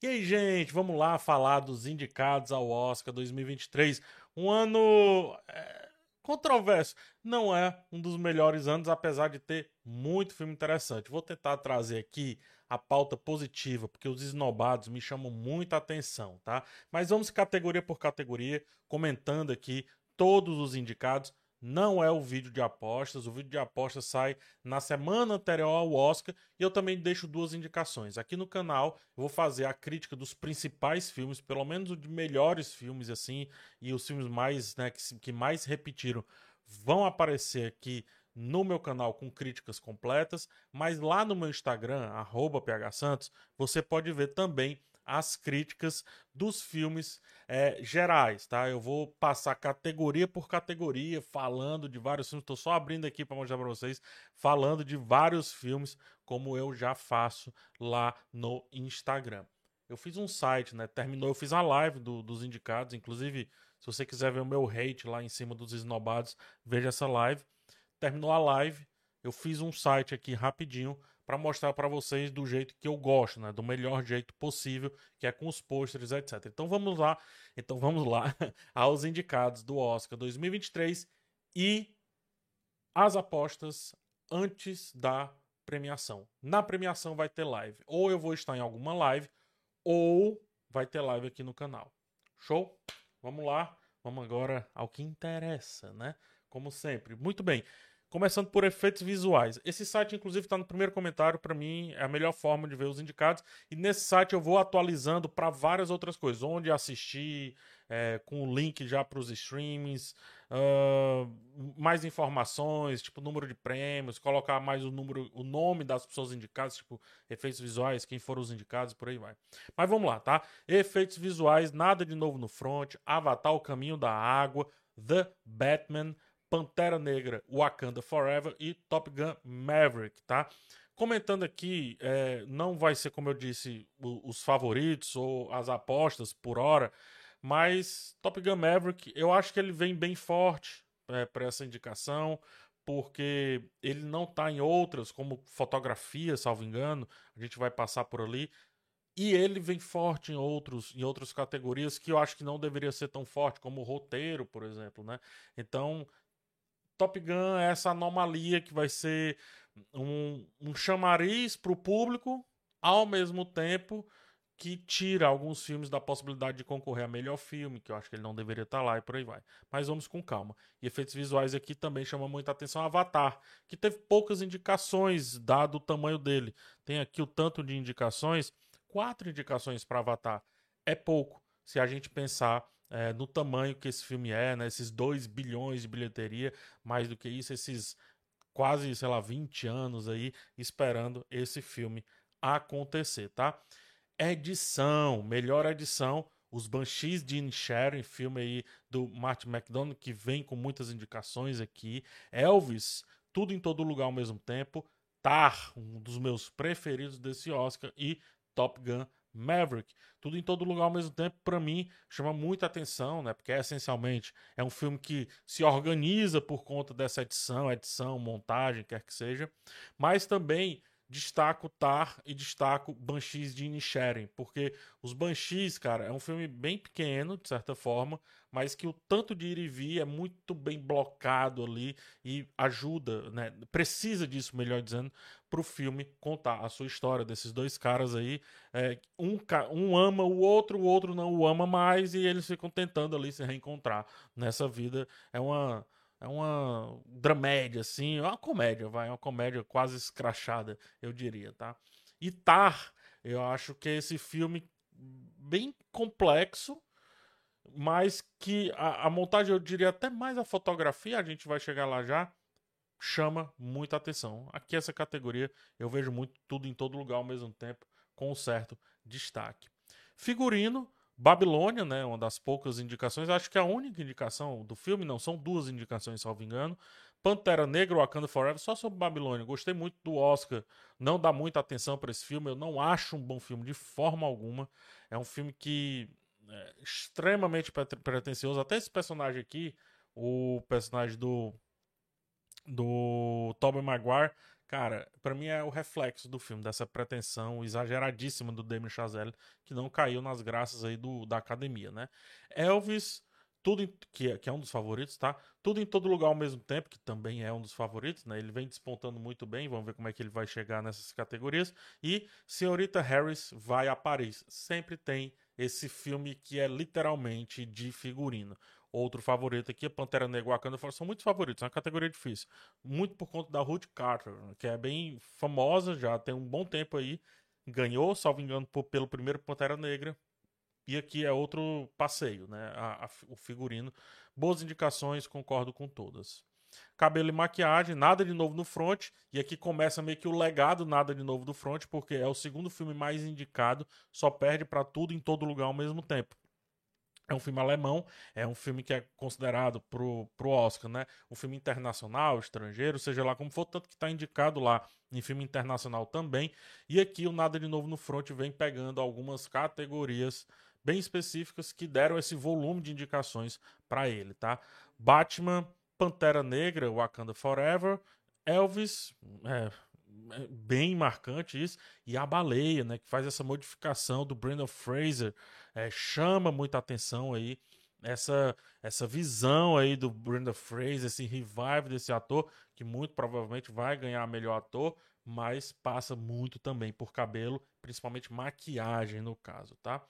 E aí, gente, vamos lá falar dos indicados ao Oscar 2023. Um ano é, controverso. Não é um dos melhores anos, apesar de ter muito filme interessante. Vou tentar trazer aqui a pauta positiva, porque os esnobados me chamam muita atenção, tá? Mas vamos categoria por categoria, comentando aqui todos os indicados não é o vídeo de apostas. O vídeo de apostas sai na semana anterior ao Oscar e eu também deixo duas indicações. Aqui no canal eu vou fazer a crítica dos principais filmes, pelo menos os de melhores filmes assim, e os filmes mais, né, que, que mais repetiram vão aparecer aqui no meu canal com críticas completas, mas lá no meu Instagram, @phsantos, você pode ver também as críticas dos filmes é, gerais, tá? Eu vou passar categoria por categoria, falando de vários filmes. Estou só abrindo aqui para mostrar para vocês, falando de vários filmes, como eu já faço lá no Instagram. Eu fiz um site, né? Terminou, eu fiz a live do, dos indicados. Inclusive, se você quiser ver o meu hate lá em cima dos esnobados, veja essa live. Terminou a live, eu fiz um site aqui rapidinho para mostrar para vocês do jeito que eu gosto, né? Do melhor jeito possível, que é com os pôsteres, etc. Então vamos lá, então vamos lá aos indicados do Oscar 2023 e as apostas antes da premiação. Na premiação vai ter live. Ou eu vou estar em alguma live ou vai ter live aqui no canal. Show? Vamos lá. Vamos agora ao que interessa, né? Como sempre. Muito bem. Começando por efeitos visuais. Esse site, inclusive, está no primeiro comentário. Para mim, é a melhor forma de ver os indicados. E nesse site eu vou atualizando para várias outras coisas. Onde assistir, é, com o link já para os streamings, uh, mais informações, tipo número de prêmios, colocar mais o número, o nome das pessoas indicadas, tipo efeitos visuais, quem foram os indicados, por aí vai. Mas vamos lá, tá? Efeitos visuais, nada de novo no front. Avatar, o caminho da água. The Batman. Pantera Negra, Wakanda Forever e Top Gun Maverick, tá? Comentando aqui, é, não vai ser, como eu disse, o, os favoritos ou as apostas por hora, mas Top Gun Maverick, eu acho que ele vem bem forte é, para essa indicação, porque ele não está em outras, como fotografia, salvo engano, a gente vai passar por ali. E ele vem forte em outros em outras categorias que eu acho que não deveria ser tão forte, como roteiro, por exemplo, né? Então, Top Gun é essa anomalia que vai ser um, um chamariz para o público, ao mesmo tempo que tira alguns filmes da possibilidade de concorrer a melhor filme, que eu acho que ele não deveria estar tá lá e por aí vai. Mas vamos com calma. E efeitos visuais aqui também chamam muita atenção Avatar, que teve poucas indicações, dado o tamanho dele. Tem aqui o tanto de indicações, quatro indicações para Avatar. É pouco, se a gente pensar é, no tamanho que esse filme é, né? Esses 2 bilhões de bilheteria, mais do que isso, esses quase, sei lá, 20 anos aí esperando esse filme acontecer, tá? Edição, melhor edição, os Banshees de Inisherin, filme aí do Martin McDonald, que vem com muitas indicações aqui. Elvis, tudo em todo lugar ao mesmo tempo. Tar, um dos meus preferidos desse Oscar. E Top Gun Maverick, tudo em todo lugar ao mesmo tempo, para mim chama muita atenção, né? Porque essencialmente é um filme que se organiza por conta dessa edição, edição, montagem, quer que seja, mas também destaco Tar e destaco Banshees de Inisherin, porque os Banshees, cara, é um filme bem pequeno, de certa forma, mas que o tanto de ir e vir é muito bem blocado ali e ajuda, né, precisa disso, melhor dizendo, para o filme contar a sua história desses dois caras aí, é, um, um ama o outro, o outro não o ama mais e eles ficam tentando ali se reencontrar nessa vida, é uma é uma dramédia, assim, é uma comédia, vai, é uma comédia quase escrachada, eu diria, tá? E Tar, eu acho que é esse filme bem complexo, mas que a, a, montagem, eu diria até mais a fotografia, a gente vai chegar lá já, chama muita atenção. Aqui essa categoria eu vejo muito tudo em todo lugar ao mesmo tempo, com um certo destaque. Figurino, Babilônia, né, uma das poucas indicações, acho que a única indicação do filme, não, são duas indicações, salvo engano. Pantera Negra, Wakanda Forever, só sobre Babilônia. Gostei muito do Oscar, não dá muita atenção para esse filme, eu não acho um bom filme de forma alguma. É um filme que é extremamente pretensioso, até esse personagem aqui, o personagem do do Tobey Maguire, cara, para mim é o reflexo do filme, dessa pretensão exageradíssima do Damien Chazelle, que não caiu nas graças aí do, da academia, né? Elvis, tudo em, que, é, que é um dos favoritos, tá? Tudo em todo lugar ao mesmo tempo, que também é um dos favoritos, né? Ele vem despontando muito bem, vamos ver como é que ele vai chegar nessas categorias. E Senhorita Harris vai a Paris. Sempre tem esse filme que é literalmente de figurino. Outro favorito aqui é Pantera Negra Wakanda são muitos favoritos, é uma categoria difícil. Muito por conta da Ruth Carter, que é bem famosa, já tem um bom tempo aí. Ganhou, salvo engano, por, pelo primeiro Pantera Negra. E aqui é outro passeio, né? A, a, o figurino. Boas indicações, concordo com todas. Cabelo e maquiagem, nada de novo no front. E aqui começa meio que o legado Nada de Novo do Front, porque é o segundo filme mais indicado, só perde para tudo em todo lugar ao mesmo tempo. É um filme alemão, é um filme que é considerado pro, pro Oscar, né? Um filme internacional, estrangeiro, seja lá como for, tanto que está indicado lá em filme internacional também. E aqui o Nada de Novo no Front vem pegando algumas categorias bem específicas que deram esse volume de indicações para ele, tá? Batman, Pantera Negra, Wakanda Forever, Elvis, é, é bem marcante isso, e a baleia, né, que faz essa modificação do Brandon Fraser é, chama muita atenção aí essa essa visão aí do Brenda Fraser, esse revive desse ator, que muito provavelmente vai ganhar melhor ator, mas passa muito também por cabelo, principalmente maquiagem no caso, tá?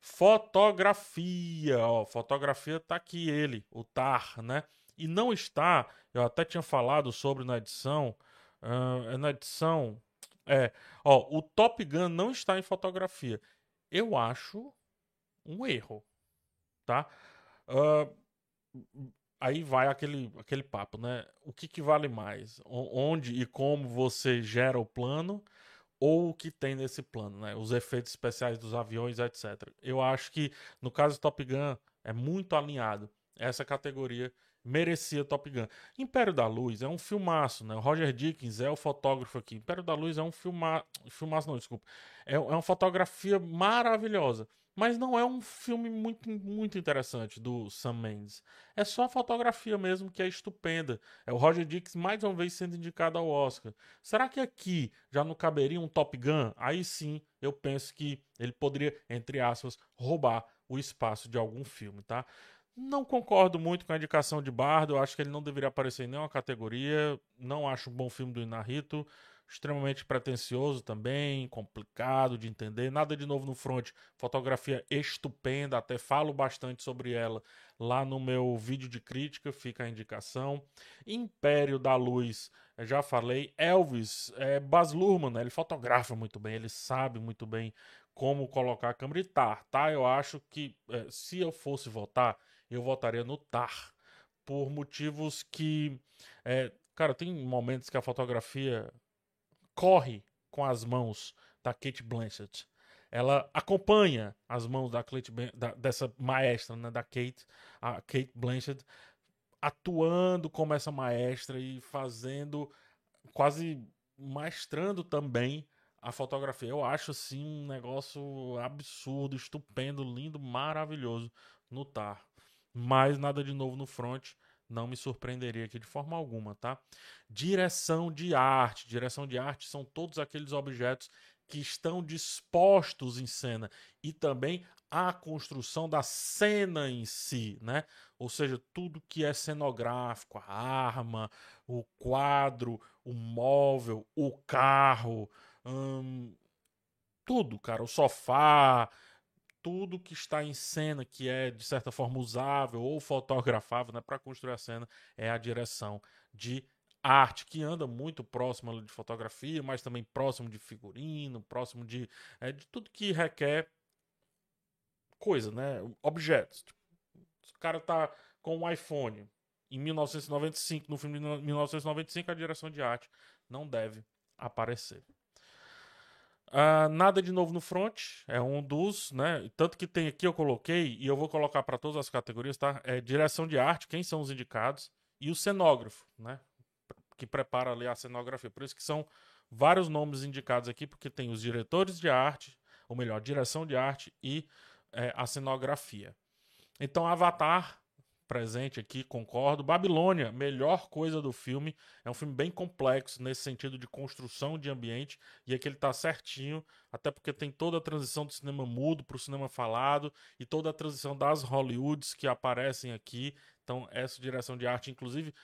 Fotografia, ó, fotografia tá aqui ele, o Tar, né? E não está, eu até tinha falado sobre na edição, uh, na edição, é, ó, o Top Gun não está em fotografia. Eu acho um erro, tá? Uh, aí vai aquele, aquele papo, né? O que, que vale mais? Onde e como você gera o plano ou o que tem nesse plano, né? Os efeitos especiais dos aviões, etc. Eu acho que no caso do Top Gun é muito alinhado. Essa categoria merecia Top Gun. Império da Luz é um filmaço, né? O Roger Dickens é o fotógrafo aqui. Império da Luz é um filma... filmaço, não, desculpa. É, é uma fotografia maravilhosa. Mas não é um filme muito, muito interessante do Sam Mendes. É só a fotografia mesmo que é estupenda. É o Roger Dix mais uma vez sendo indicado ao Oscar. Será que aqui já não caberia um Top Gun? Aí sim, eu penso que ele poderia, entre aspas, roubar o espaço de algum filme, tá? Não concordo muito com a indicação de Bardo. Eu acho que ele não deveria aparecer em nenhuma categoria. Não acho um bom filme do Inarito extremamente pretencioso também, complicado de entender. Nada de novo no front. Fotografia estupenda, até falo bastante sobre ela lá no meu vídeo de crítica, fica a indicação. Império da Luz, já falei. Elvis, é, Baz Luhrmann, né? ele fotografa muito bem, ele sabe muito bem como colocar a câmera e tar, tá? Eu acho que é, se eu fosse votar, eu votaria no tar. Por motivos que. É, cara, tem momentos que a fotografia corre com as mãos da Kate Blanchett. Ela acompanha as mãos da, Kate, da dessa maestra, né, da Kate, a Kate Blanchett, atuando como essa maestra e fazendo, quase maestrando também a fotografia. Eu acho assim um negócio absurdo, estupendo, lindo, maravilhoso no TAR. Mas nada de novo no front não me surpreenderia aqui de forma alguma, tá? Direção de arte. Direção de arte são todos aqueles objetos que estão dispostos em cena e também a construção da cena em si, né? Ou seja, tudo que é cenográfico, a arma, o quadro, o móvel, o carro, hum, tudo, cara, o sofá, tudo que está em cena, que é de certa forma usável ou fotografável né, para construir a cena, é a direção de arte, que anda muito próximo de fotografia, mas também próximo de figurino, próximo de, é, de tudo que requer coisa, né? Objetos. Tipo, o cara tá com um iPhone em 1995, no filme de 1995, a direção de arte não deve aparecer. Uh, nada de novo no front, é um dos, né? Tanto que tem aqui eu coloquei, e eu vou colocar para todas as categorias, tá? É direção de arte, quem são os indicados, e o cenógrafo, né? Que prepara ali a cenografia. Por isso que são vários nomes indicados aqui, porque tem os diretores de arte, ou melhor, direção de arte e é, a cenografia. Então, Avatar presente aqui, concordo. Babilônia, melhor coisa do filme. É um filme bem complexo nesse sentido de construção de ambiente. E aqui ele tá certinho, até porque tem toda a transição do cinema mudo para o cinema falado e toda a transição das Hollywoods que aparecem aqui. Então, essa direção de arte, inclusive,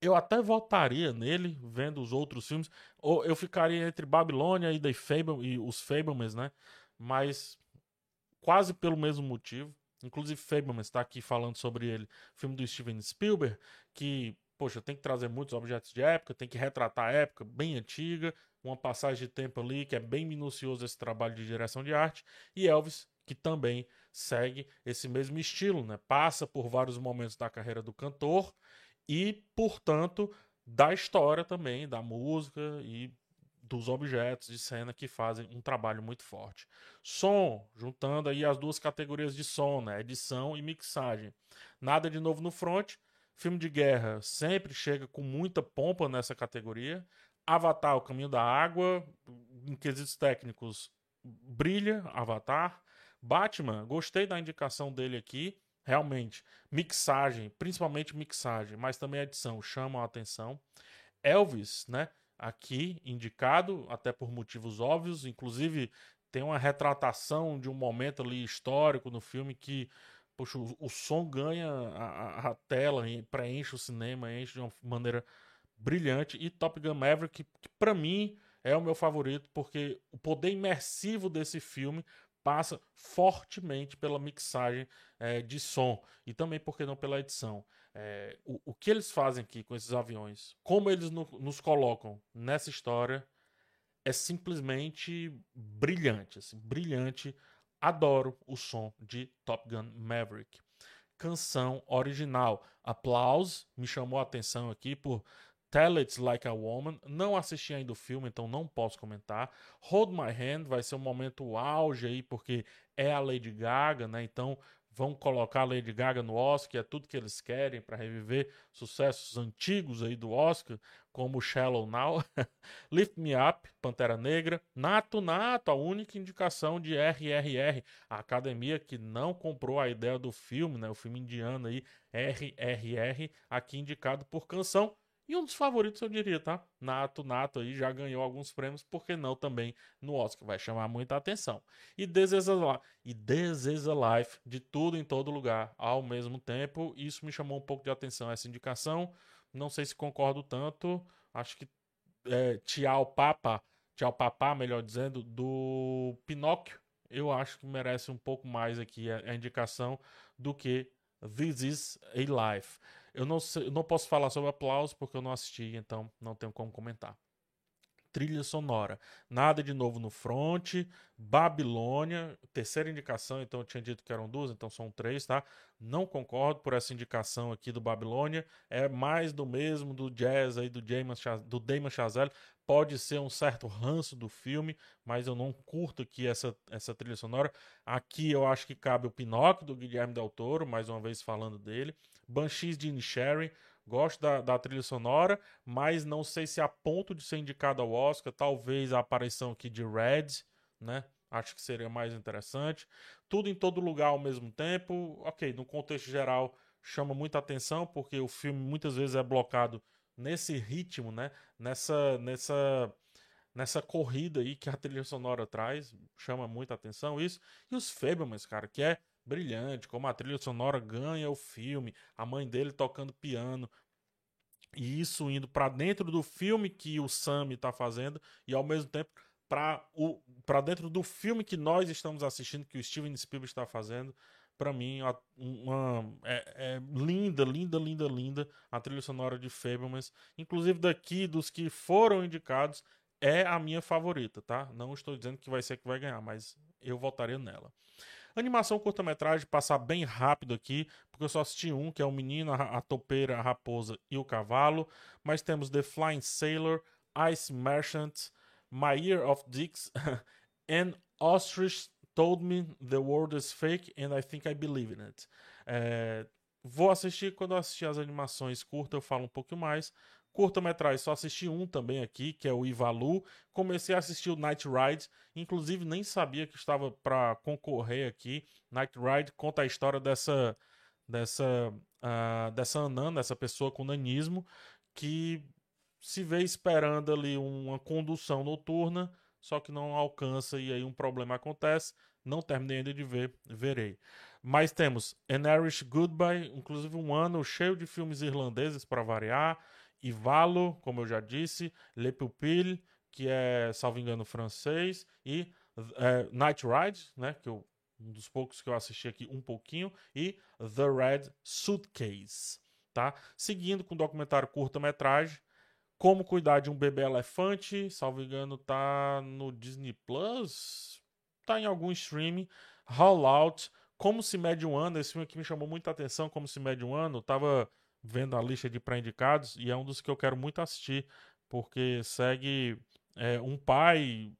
eu até votaria nele, vendo os outros filmes. Ou eu ficaria entre Babilônia e, The Fable, e os Fablemans, né? Mas quase pelo mesmo motivo. Inclusive, Fableman está aqui falando sobre ele, filme do Steven Spielberg, que, poxa, tem que trazer muitos objetos de época, tem que retratar a época bem antiga, uma passagem de tempo ali que é bem minucioso esse trabalho de direção de arte, e Elvis, que também segue esse mesmo estilo, né? Passa por vários momentos da carreira do cantor e, portanto, da história também, da música e dos objetos de cena que fazem um trabalho muito forte. Som, juntando aí as duas categorias de som, né? edição e mixagem. Nada de novo no front. Filme de guerra sempre chega com muita pompa nessa categoria. Avatar, o caminho da água, em quesitos técnicos, brilha Avatar. Batman, gostei da indicação dele aqui. Realmente, mixagem, principalmente mixagem, mas também edição, chamam a atenção. Elvis, né? Aqui indicado, até por motivos óbvios, inclusive tem uma retratação de um momento ali histórico no filme que poxa, o, o som ganha a, a, tela, preenche o cinema, enche de uma maneira brilhante. E Top Gun Maverick, que, que para mim é o meu favorito, porque o poder imersivo desse filme passa fortemente pela mixagem é, de som e também, por que não, pela edição. É, o, o, que eles fazem aqui com esses aviões, como eles no, nos colocam nessa história, é simplesmente brilhante. Assim, brilhante. Adoro o som de Top Gun Maverick. Canção original. Applause me chamou a atenção aqui por Tell It Like a Woman. Não assisti ainda o filme, então não posso comentar. Hold My Hand vai ser um momento auge aí, porque é a Lady Gaga, né? Então vão colocar Lady Gaga no Oscar, é tudo que eles querem para reviver sucessos antigos aí do Oscar, como Shallow Now, Lift Me Up, Pantera Negra, Nato Nato, a única indicação de RRR, a academia que não comprou a ideia do filme, né, o filme indiano aí, RRR, aqui indicado por canção, e um dos favoritos, eu diria, tá? Nato, Nato aí já ganhou alguns prêmios, por que não também no Oscar? Vai chamar muita atenção. E This is a, e This is a Life, de tudo em todo lugar, ao mesmo tempo. Isso me chamou um pouco de atenção, essa indicação. Não sei se concordo tanto. Acho que é, Tchau Papa, Tchau Papá, melhor dizendo, do Pinóquio, eu acho que merece um pouco mais aqui a, a indicação do que This is a Life. Eu não, sei, eu não posso falar sobre aplauso porque eu não assisti, então não tenho como comentar. Trilha sonora. Nada de novo no front. Babilônia, terceira indicação, então eu tinha dito que eram duas, então são três, tá? Não concordo por essa indicação aqui do Babilônia. É mais do mesmo do jazz aí do Damon, do Damon Chazelle. Pode ser um certo ranço do filme, mas eu não curto aqui essa, essa trilha sonora. Aqui eu acho que cabe o Pinóquio do Guilherme Del Toro, mais uma vez falando dele. Banshees de Inisherin, gosto da, da trilha sonora, mas não sei se a ponto de ser indicado ao Oscar, talvez a aparição aqui de Red, né? Acho que seria mais interessante. Tudo em todo lugar ao mesmo tempo. Ok, no contexto geral chama muita atenção, porque o filme muitas vezes é blocado nesse ritmo, né? Nessa, nessa, nessa corrida aí que a trilha sonora traz. Chama muita atenção isso. E os Fablemans, cara, que é brilhante, como a trilha sonora ganha o filme, a mãe dele tocando piano, e isso indo para dentro do filme que o Sam está fazendo e ao mesmo tempo para dentro do filme que nós estamos assistindo, que o Steven Spielberg está fazendo. Para mim, uma, é, é, linda, linda, linda, linda a trilha sonora de Fablemans. Inclusive, daqui dos que foram indicados, é a minha favorita, tá? Não estou dizendo que vai ser que vai ganhar, mas eu votaria nela. Animação curta-metragem, passar bem rápido aqui, porque eu só assisti um, que é o menino, a, a topeira, a raposa e o cavalo. Mas temos The Flying Sailor, Ice Merchant, My Year of Dicks and Ostrich Told Me the World is Fake and I Think I Believe in It. É, vou assistir quando eu assistir as animações curtas, eu falo um pouco mais. Curta-metragem, só assisti um também aqui, que é o Ivalu. Comecei a assistir o Night Ride, inclusive nem sabia que estava para concorrer aqui. Night Ride conta a história dessa dessa, uh, dessa Anan, dessa pessoa com nanismo, que se vê esperando ali uma condução noturna, só que não alcança e aí um problema acontece. Não terminei ainda de ver, verei. Mas temos An Irish Goodbye, inclusive um ano cheio de filmes irlandeses para variar. Ivalo, como eu já disse, Le Pupille, que é, salvo engano, francês, e é, Night Ride, né, que eu, um dos poucos que eu assisti aqui um pouquinho, e The Red Suitcase, tá? Seguindo com o documentário curta-metragem, Como Cuidar de um Bebê Elefante, salvo engano, tá no Disney Plus, tá em algum streaming, Out, Como se mede um ano, esse filme aqui me chamou muita atenção, Como se mede um ano, tava vendo a lista de pré-indicados e é um dos que eu quero muito assistir, porque segue é, um pai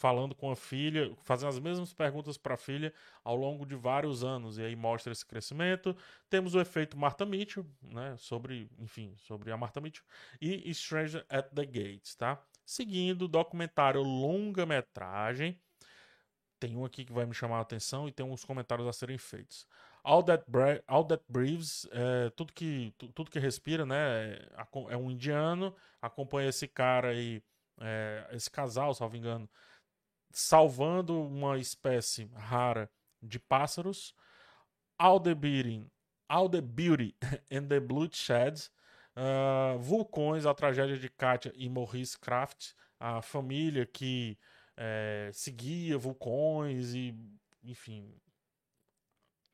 falando com a filha, fazendo as mesmas perguntas para a filha ao longo de vários anos, e aí mostra esse crescimento. Temos o efeito Martha Mitchell, né, sobre, enfim, sobre a Martha Mitchell, e Stranger at the Gates, tá? Seguindo, documentário longa-metragem, tem um aqui que vai me chamar a atenção e tem uns comentários a serem feitos. All That, All That Breathes, é, tudo, que, tudo que respira, né? É, é um indiano, acompanha esse cara aí, é, esse casal, salvo engano, salvando uma espécie rara de pássaros. All the Beauty, All the Beauty and the Bloodshed, uh, Vulcões, a tragédia de Katia e Maurice Kraft, a família que é, seguia vulcões e, enfim,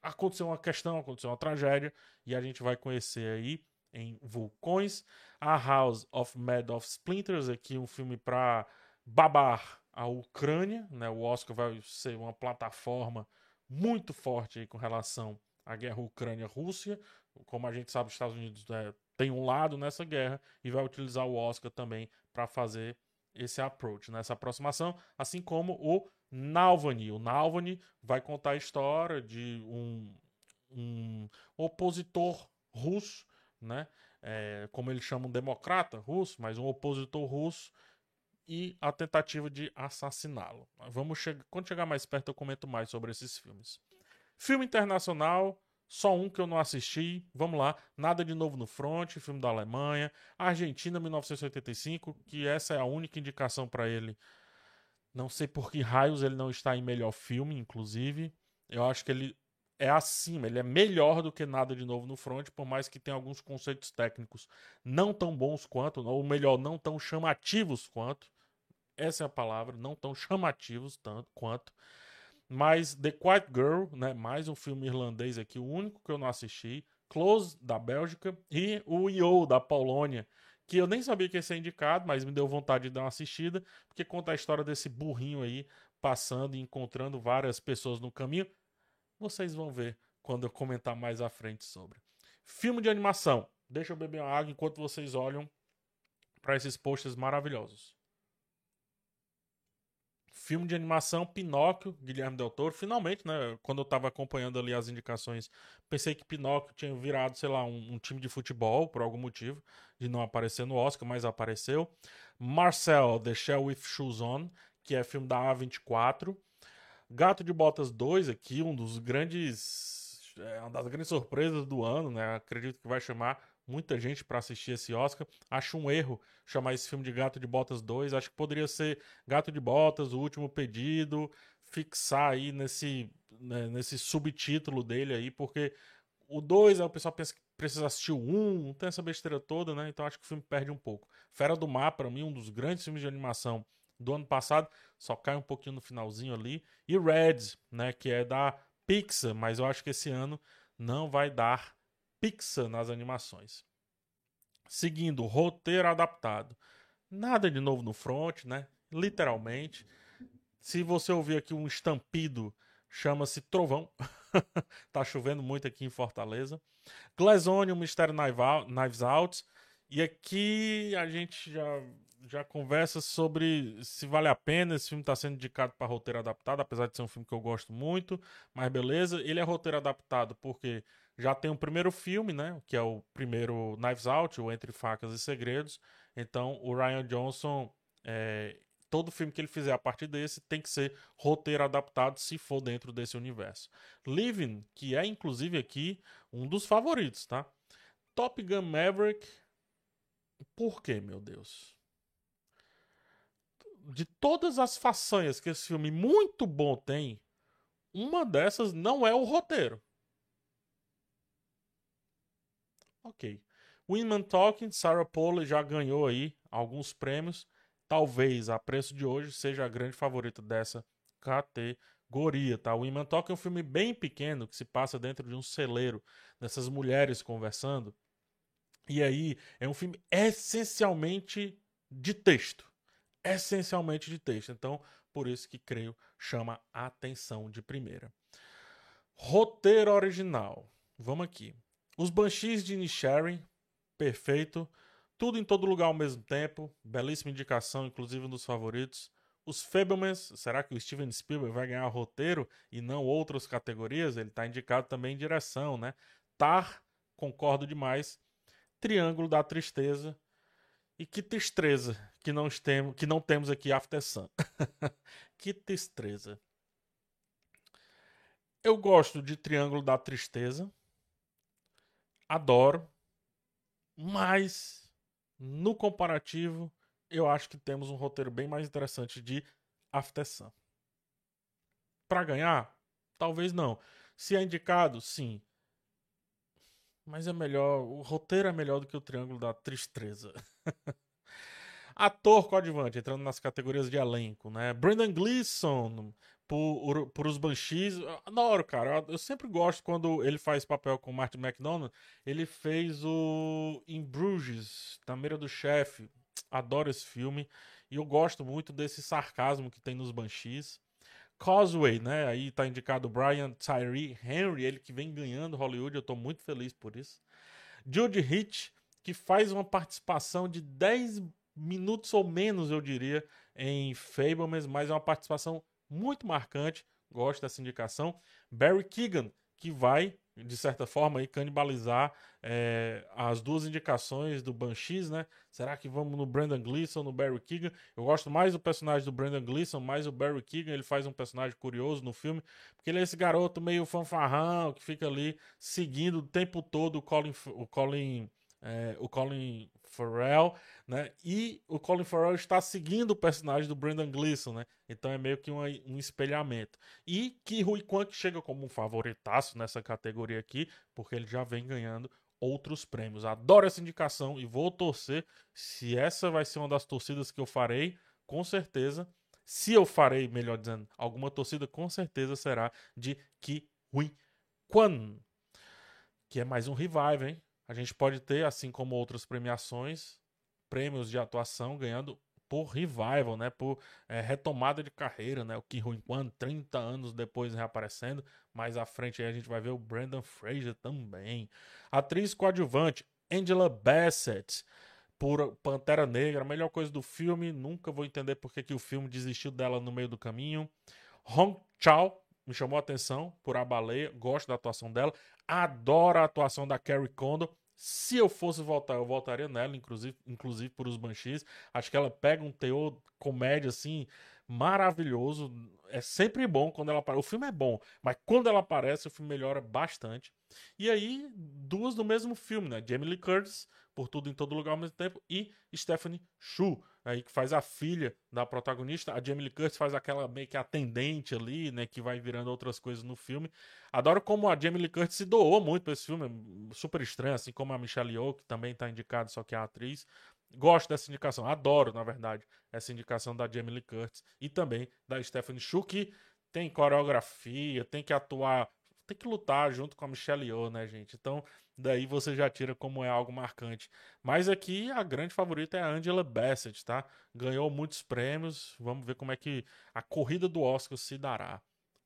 aconteceu uma questão, aconteceu uma tragédia e a gente vai conhecer aí em Vulcões, a House of Mad of Splinters, aqui um filme para babar a Ucrânia, né? O Oscar vai ser uma plataforma muito forte com relação à guerra Ucrânia-Rússia. Como a gente sabe, os Estados Unidos né, tem um lado nessa guerra e vai utilizar o Oscar também para fazer esse approach, nessa aproximação, assim como o Nalvani. O Nalvani vai contar a história de um, um opositor russo, né? É, como eles chamam, democrata russo, mas um opositor russo e a tentativa de assassiná-lo. Vamos che quando chegar mais perto eu comento mais sobre esses filmes. Filme internacional, só um que eu não assisti. Vamos lá, Nada de Novo no Front, filme da Alemanha, Argentina 1985, que essa é a única indicação para ele não sei por que raios ele não está em melhor filme, inclusive. Eu acho que ele é acima, ele é melhor do que nada de novo no front, por mais que tenha alguns conceitos técnicos não tão bons quanto, ou melhor, não tão chamativos quanto. Essa é a palavra, não tão chamativos tanto quanto. Mas The Quiet Girl, né, mais um filme irlandês aqui, o único que eu não assisti, Close da Bélgica e o Yo da Polônia, que eu nem sabia que ia ser indicado, mas me deu vontade de dar uma assistida, porque conta a história desse burrinho aí passando e encontrando várias pessoas no caminho. Vocês vão ver quando eu comentar mais à frente sobre. Filme de animação. Deixa eu beber uma água enquanto vocês olham para esses posts maravilhosos. Filme de animação, Pinóquio, Guilherme Del Toro. Finalmente, né? Quando eu tava acompanhando ali as indicações, pensei que Pinóquio tinha virado, sei lá, um, um time de futebol, por algum motivo, de não aparecer no Oscar, mas apareceu. Marcel, The Shell with Shoes On, que é filme da A24. Gato de Botas 2, aqui, um dos grandes. É, uma das grandes surpresas do ano, né? Acredito que vai chamar muita gente para assistir esse Oscar. Acho um erro chamar esse filme de Gato de Botas 2. Acho que poderia ser Gato de Botas, O Último Pedido, fixar aí nesse, né, nesse subtítulo dele aí, porque o 2, o pessoal pensa que precisa assistir o 1, um, tem essa besteira toda, né? Então acho que o filme perde um pouco. Fera do Mar, para mim, um dos grandes filmes de animação do ano passado, só cai um pouquinho no finalzinho ali. E Red, né, que é da Pixar, mas eu acho que esse ano não vai dar Pixar nas animações. Seguindo, roteiro adaptado. Nada de novo no front, né? Literalmente. Se você ouvir aqui um estampido, chama-se Trovão. tá chovendo muito aqui em Fortaleza. Glazone, o Mistério Knives Out. E aqui a gente já, já conversa sobre se vale a pena. Esse filme está sendo indicado para roteiro adaptado, apesar de ser um filme que eu gosto muito. Mas beleza, ele é roteiro adaptado porque já tem o primeiro filme, né? Que é o primeiro Knives Out, o Entre Facas e Segredos. Então o Ryan Johnson é, todo filme que ele fizer a partir desse tem que ser roteiro adaptado se for dentro desse universo. Living, que é inclusive aqui um dos favoritos, tá? Top Gun Maverick. Por quê, meu Deus? De todas as façanhas que esse filme muito bom tem, uma dessas não é o roteiro. Ok. Winman Talking, Sarah Polley já ganhou aí alguns prêmios talvez a preço de hoje seja a grande favorita dessa categoria, tá? O Women Talk é um filme bem pequeno que se passa dentro de um celeiro dessas mulheres conversando. E aí é um filme essencialmente de texto, essencialmente de texto. Então, por isso que creio chama a atenção de primeira. Roteiro original. Vamos aqui. Os Banshees de Nisharin, perfeito. Tudo em todo lugar ao mesmo tempo. Belíssima indicação, inclusive um dos favoritos. Os Fablemans, será que o Steven Spielberg vai ganhar roteiro e não outras categorias? Ele está indicado também em direção, né? Tar, concordo demais. Triângulo da Tristeza. E que tristeza que não, temos, que não temos aqui After Sun. que tristeza. Eu gosto de Triângulo da Tristeza. Adoro. Mas no comparativo, eu acho que temos um roteiro bem mais interessante de After Sun. Para ganhar? Talvez não. Se é indicado, sim. Mas é melhor, o roteiro é melhor do que o Triângulo da Tristeza. Ator coadjuvante, entrando nas categorias de elenco, né? Brendan Gleeson, por, por os Banshees. Adoro, cara. Eu, sempre gosto quando ele faz papel com o Martin McDonald. Ele fez o In Bruges, Na Mira do Chefe. Adoro esse filme. E eu gosto muito desse sarcasmo que tem nos Banshees. Causeway, né? Aí tá indicado Brian Tyree Henry, ele que vem ganhando Hollywood. Eu tô muito feliz por isso. Jude Hitch, que faz uma participação de 10 minutos ou menos, eu diria, em Fablemans, mas é uma participação muito marcante, gosto dessa indicação. Barry Keegan, que vai, de certa forma, aí, canibalizar é, as duas indicações do Banshees, né? Será que vamos no Brandon Gleeson, no Barry Keegan? Eu gosto mais do personagem do Brandon Gleeson, mais o Barry Keegan, ele faz um personagem curioso no filme, porque ele é esse garoto meio fanfarrão, que fica ali seguindo o tempo todo o Colin, o Colin, é, o Colin Farrell, né? E o Colin Farrell está seguindo o personagem do Brendan Gleeson, né? Então é meio que um, espelhamento. E que Rui Kwan chega como um favoritaço nessa categoria aqui, porque ele já vem ganhando outros prêmios. Adoro essa indicação e vou torcer. Se essa vai ser uma das torcidas que eu farei, com certeza. Se eu farei, melhor dizendo, alguma torcida, com certeza será de Ki Hui Kwan. Que é mais um revive, hein? A gente pode ter, assim como outras premiações, prêmios de atuação ganhando por revival, né? Por é, retomada de carreira, né? O Ki Ruin Kwan, 30 anos depois reaparecendo. Mais à frente aí a gente vai ver o Brandon Fraser também. Atriz coadjuvante, Angela Bassett, por Pantera Negra, a melhor coisa do filme. Nunca vou entender porque que o filme desistiu dela no meio do caminho. Hong Chao, me chamou a atenção por A Baleia, gosto da atuação dela. Adoro a atuação da Carrie Condon. Se eu fosse voltar, eu voltaria nela, inclusive, inclusive por os Banshees. Acho que ela pega um teor comédia assim maravilhoso. É sempre bom quando ela aparece. O filme é bom, mas quando ela aparece, o filme melhora bastante. E aí, duas do mesmo filme, né? Jamie Lee Curtis, por tudo em todo lugar ao mesmo tempo, e Stephanie Shu, aí que faz a filha da protagonista. A Jamie Lee Curtis faz aquela meio que atendente ali, né, que vai virando outras coisas no filme. Adoro como a Jamie Lee Curtis se doou muito para esse filme, é super estranho, assim como a Michelle Yeoh, que também está indicada, só que é a atriz. Gosto dessa indicação, adoro, na verdade, essa indicação da Jamie Lee Curtis e também da Stephanie Shu, que tem coreografia, tem que atuar tem que lutar junto com a Michelle Yeoh, né, gente? Então, daí você já tira como é algo marcante. Mas aqui a grande favorita é a Angela Bassett, tá? Ganhou muitos prêmios. Vamos ver como é que a corrida do Oscar se dará.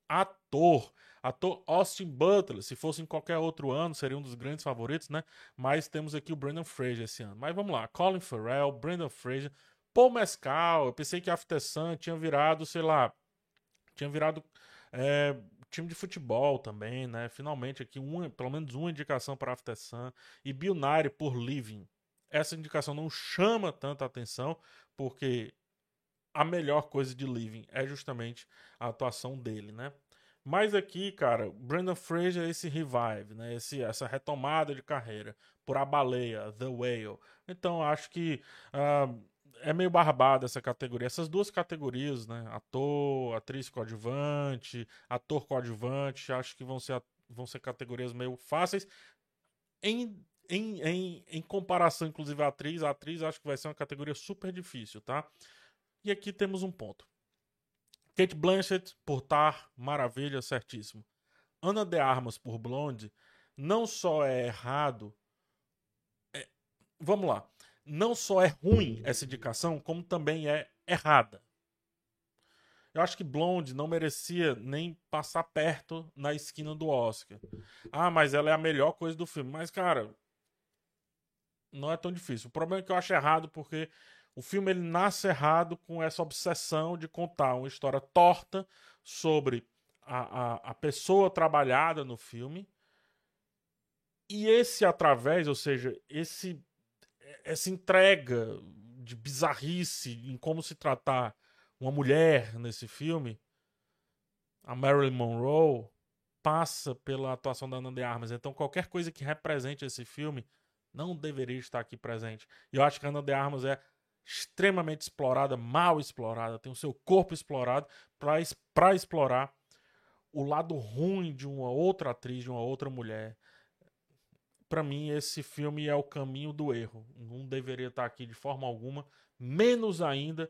Ator. Ator Austin Butler. Se fosse em qualquer outro ano, seria um dos grandes favoritos, né? Mas temos aqui o Brandon Fraser esse ano. Mas vamos lá. Colin Farrell, Brandon Fraser, Paul Mescal. Eu pensei que After Sun tinha virado, sei lá, tinha virado é, time de futebol também, né? Finalmente aqui, uma, pelo menos uma indicação para After Sun. E Billionaire por Living. Essa indicação não chama tanta atenção, porque a melhor coisa de Living é justamente a atuação dele, né? Mas aqui, cara, Brandon Fraser esse revive, né? Esse, essa retomada de carreira por A Baleia, The Whale. Então, acho que uh, é meio barbada essa categoria. Essas duas categorias, né? Ator, atriz coadjuvante, ator coadjuvante, acho que vão ser, vão ser categorias meio fáceis. Em, em, em, em comparação, inclusive, à atriz, a atriz acho que vai ser uma categoria super difícil, tá? E aqui temos um ponto. Kate Blanchett por Tar, maravilha, certíssimo. Ana de Armas por Blonde não só é errado. É, vamos lá. Não só é ruim essa indicação, como também é errada. Eu acho que Blonde não merecia nem passar perto na esquina do Oscar. Ah, mas ela é a melhor coisa do filme. Mas, cara, não é tão difícil. O problema é que eu acho errado porque o filme ele nasce errado com essa obsessão de contar uma história torta sobre a, a, a pessoa trabalhada no filme. E esse através, ou seja, esse essa entrega de bizarrice em como se tratar uma mulher nesse filme, a Marilyn Monroe, passa pela atuação da Ana de Armas. Então, qualquer coisa que represente esse filme não deveria estar aqui presente. E eu acho que a Ana de Armas é extremamente explorada, mal explorada, tem o seu corpo explorado para explorar o lado ruim de uma outra atriz, de uma outra mulher. Para mim, esse filme é o caminho do erro. Não deveria estar aqui de forma alguma, menos ainda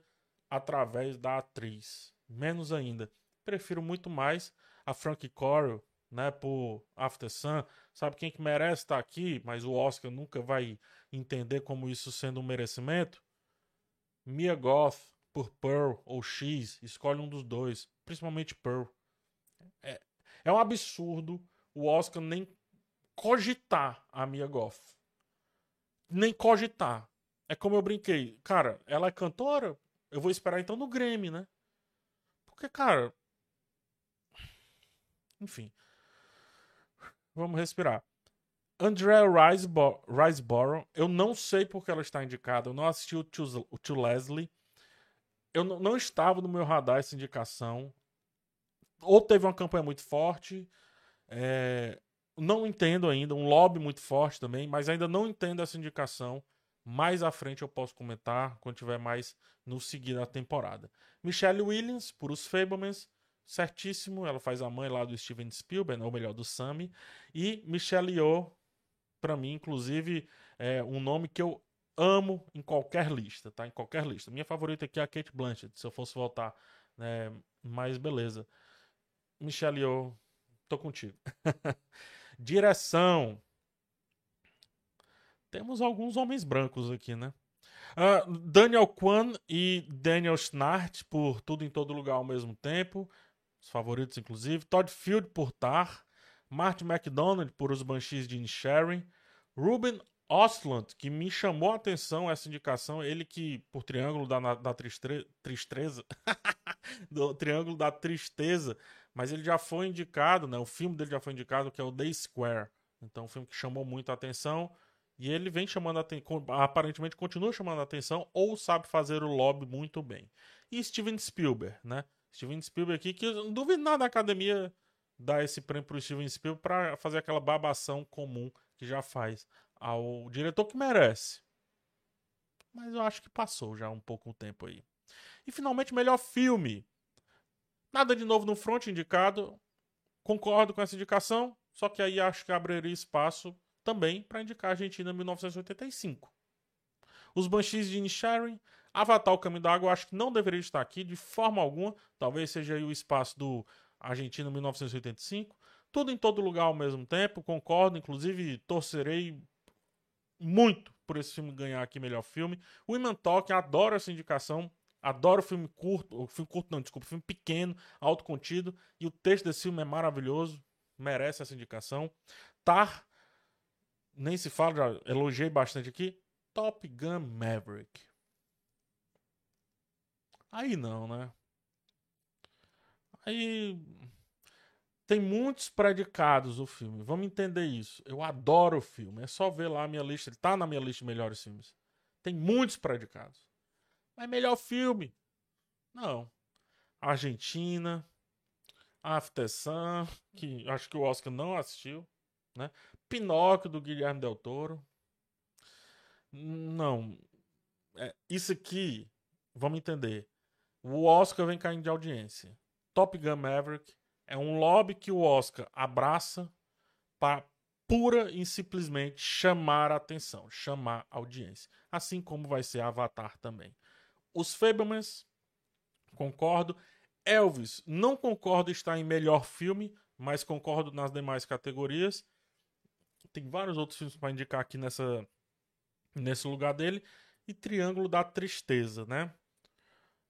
através da atriz. Menos ainda. Prefiro muito mais a Frank Coral, né, por After Sun. Sabe quem que merece estar aqui, mas o Oscar nunca vai entender como isso sendo um merecimento? Mia Goth por Pearl ou X, escolhe um dos dois, principalmente Pearl. É, é um absurdo o Oscar nem cogitar a Mia Goth. Nem cogitar. É como eu brinquei. Cara, ela é cantora? Eu vou esperar então no Grammy, né? Porque, cara. Enfim. Vamos respirar. Andrea Riseborough, eu não sei porque ela está indicada. Eu não assisti o Tio, o tio Leslie. Eu não, não estava no meu radar essa indicação. Ou teve uma campanha muito forte. É, não entendo ainda. Um lobby muito forte também. Mas ainda não entendo essa indicação. Mais à frente eu posso comentar quando tiver mais no seguir da temporada. Michelle Williams, por Os Fablemans. Certíssimo, ela faz a mãe lá do Steven Spielberg, ou melhor, do Sammy. E Michelle Yeoh para mim, inclusive, é um nome que eu amo em qualquer lista, tá? Em qualquer lista. Minha favorita aqui é a Kate Blanchett, se eu fosse voltar, né? Mas beleza. Michelle Yeoh, tô contigo. Direção. Temos alguns homens brancos aqui, né? Uh, Daniel Kwan e Daniel Schnart por Tudo em Todo Lugar ao mesmo tempo. Os favoritos, inclusive. Todd Field por Tar. Martin McDonald por Os Banshees de Inisherin, Ruben Ostland, que me chamou a atenção essa indicação, ele que, por Triângulo da, da Tristeza, do Triângulo da Tristeza, mas ele já foi indicado, né, o filme dele já foi indicado, que é o The Square, então um filme que chamou muito a atenção, e ele vem chamando a atenção, aparentemente continua chamando a atenção, ou sabe fazer o lobby muito bem. E Steven Spielberg, né, Steven Spielberg aqui, que eu não duvido nada da academia dar esse prêmio pro Steven Spielberg para fazer aquela babação comum que já faz ao diretor que merece. Mas eu acho que passou já um pouco o tempo aí. E finalmente, melhor filme. Nada de novo no front indicado. Concordo com essa indicação, só que aí acho que abriria espaço também para indicar a Argentina 1985. Os Banshees de Inisherin, Avatar o Caminho da Água, acho que não deveria estar aqui de forma alguma. Talvez seja aí o espaço do Argentina 1985. Tudo em todo lugar ao mesmo tempo, concordo. Inclusive, torcerei muito por esse filme ganhar aqui melhor filme. O Talk, adoro essa indicação. Adoro filme curto, filme curto não, desculpa, filme pequeno, autocontido. E o texto desse filme é maravilhoso, merece essa indicação. Tar, nem se fala, já elogiei bastante aqui. Top Gun Maverick. Aí não, né? Aí tem muitos predicados o filme. Vamos entender isso. Eu adoro o filme. É só ver lá a minha lista. Ele tá na minha lista de melhores filmes. Tem muitos predicados. Mas melhor filme. Não. Argentina, After Sun, que acho que o Oscar não assistiu, né? Pinóquio do Guilherme Del Toro. Não. É, isso aqui, vamos entender. O Oscar vem caindo de audiência. Top Gun Maverick é um lobby que o Oscar abraça para pura e simplesmente chamar a atenção, chamar audiência. Assim como vai ser Avatar também. Os Fablemans, concordo. Elvis, não concordo estar em melhor filme, mas concordo nas demais categorias. Tem vários outros filmes para indicar aqui nessa, nesse lugar dele. E Triângulo da Tristeza, né?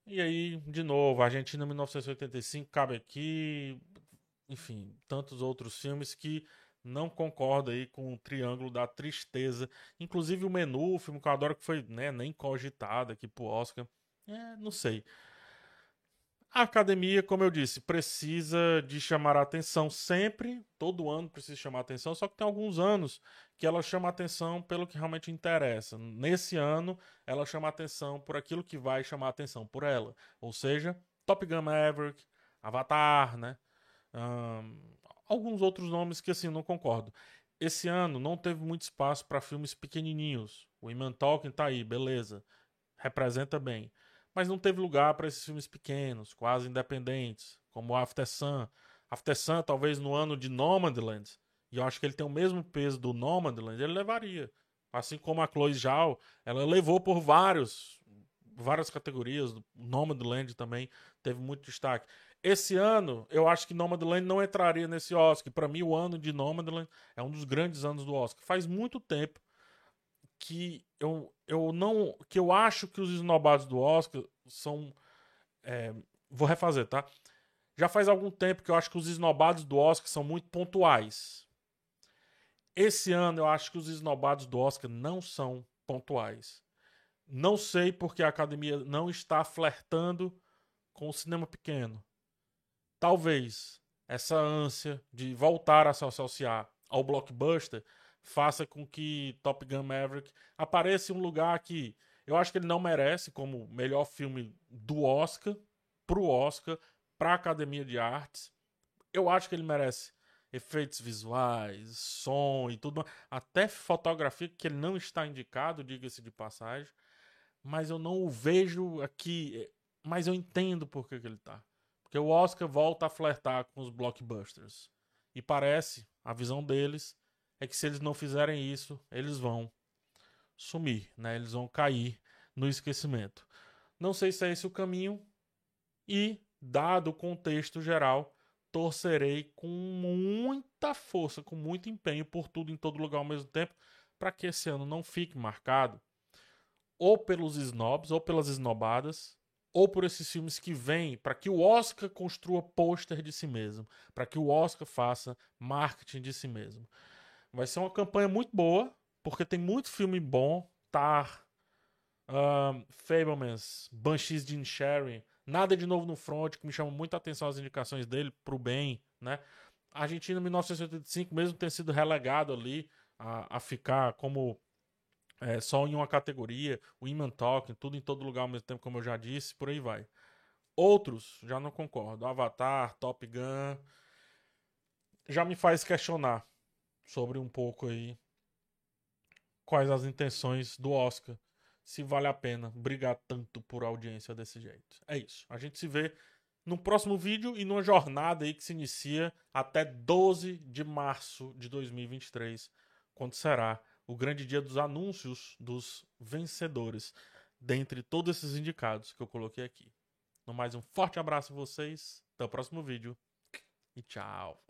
E aí, de novo, Argentina 1985 cabe aqui. Enfim, tantos outros filmes que não concordo aí com o Triângulo da Tristeza. Inclusive o menu, o filme que eu adoro, que foi né, nem cogitado aqui pro Oscar. É, não sei. A academia, como eu disse, precisa de chamar a atenção sempre, todo ano precisa chamar a atenção, só que tem alguns anos que ela chama a atenção pelo que realmente interessa. Nesse ano, ela chama a atenção por aquilo que vai chamar a atenção por ela. Ou seja, Top Gun Maverick, Avatar, né? Um, alguns outros nomes que assim não concordo. Esse ano não teve muito espaço para filmes pequenininhos. O Iman Tolkien tá aí, beleza. Representa bem mas não teve lugar para esses filmes pequenos, quase independentes, como After Sun. After Sun, talvez no ano de Nomadland, e eu acho que ele tem o mesmo peso do Nomadland, ele levaria. Assim como a Chloe Zhao, ela levou por vários várias categorias, Nomadland também teve muito destaque. Esse ano, eu acho que Nomadland não entraria nesse Oscar. Para mim, o ano de Nomadland é um dos grandes anos do Oscar. Faz muito tempo que eu, eu não. que eu acho que os esnobados do Oscar são. É, vou refazer, tá? Já faz algum tempo que eu acho que os esnobados do Oscar são muito pontuais. Esse ano eu acho que os esnobados do Oscar não são pontuais. Não sei porque a academia não está flertando com o cinema pequeno. Talvez essa ânsia de voltar a se associar ao blockbuster faça com que Top Gun Maverick apareça em um lugar que eu acho que ele não merece como melhor filme do Oscar, pro Oscar, pra Academia de Artes. Eu acho que ele merece efeitos visuais, som e tudo, até fotografia que ele não está indicado, diga-se de passagem, mas eu não o vejo aqui, mas eu entendo por que, que ele tá. Porque o Oscar volta a flertar com os blockbusters. E parece, a visão deles, é que se eles não fizerem isso, eles vão sumir, né? Eles vão cair no esquecimento. Não sei se é esse o caminho e, dado o contexto geral, torcerei com muita força, com muito empenho por tudo em todo lugar ao mesmo tempo, para que esse ano não fique marcado ou pelos snobs ou pelas esnobadas, ou por esses filmes que vêm para que o Oscar construa pôster de si mesmo, para que o Oscar faça marketing de si mesmo. Vai ser uma campanha muito boa, porque tem muito filme bom. Tar, um, Fablemans, Banshees de Sharing, Nada de Novo no Front, que me chama muita atenção as indicações dele pro bem, né? Argentina 1985, mesmo ter sido relegado ali a, a ficar como é, só em uma categoria, o Iman Talking, tudo em todo lugar ao mesmo tempo, como eu já disse, por aí vai. Outros, já não concordo. Avatar, Top Gun, já me faz questionar sobre um pouco aí quais as intenções do Oscar, se vale a pena brigar tanto por audiência desse jeito. É isso. A gente se vê no próximo vídeo e numa jornada aí que se inicia até 12 de março de 2023, quando será o grande dia dos anúncios dos vencedores, dentre todos esses indicados que eu coloquei aqui. No mais, um forte abraço a vocês, até o próximo vídeo e tchau!